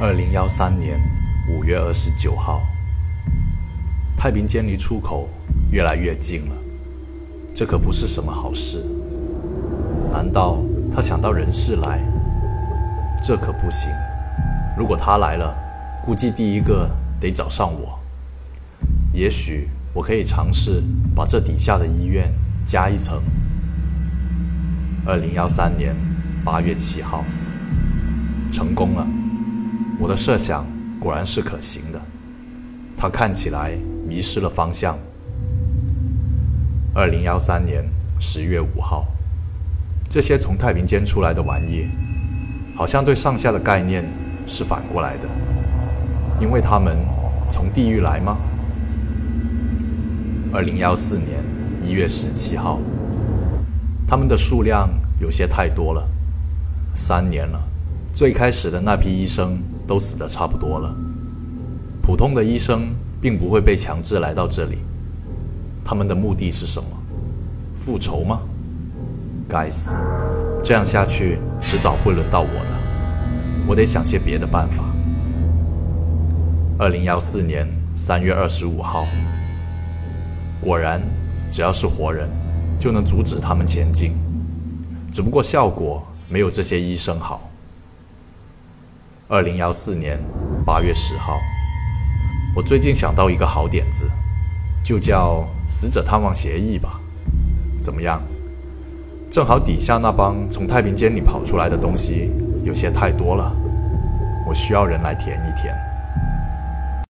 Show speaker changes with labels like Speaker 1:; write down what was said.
Speaker 1: 二零幺三年五月二十九号，太平间离出口越来越近了，这可不是什么好事。难道他想到人事来？这可不行。如果他来了，估计第一个得找上我。也许我可以尝试把这底下的医院加一层。二零幺三年八月七号，成功了。我的设想果然是可行的。他看起来迷失了方向。二零幺三年十月五号，这些从太平间出来的玩意，好像对上下的概念是反过来的，因为他们从地狱来吗？二零幺四年一月十七号，他们的数量有些太多了，三年了，最开始的那批医生。都死得差不多了。普通的医生并不会被强制来到这里，他们的目的是什么？复仇吗？该死！这样下去，迟早会轮到我的。我得想些别的办法。二零幺四年三月二十五号，果然，只要是活人，就能阻止他们前进，只不过效果没有这些医生好。二零幺四年八月十号，我最近想到一个好点子，就叫“死者探望协议”吧。怎么样？正好底下那帮从太平间里跑出来的东西有些太多了，我需要人来填一填。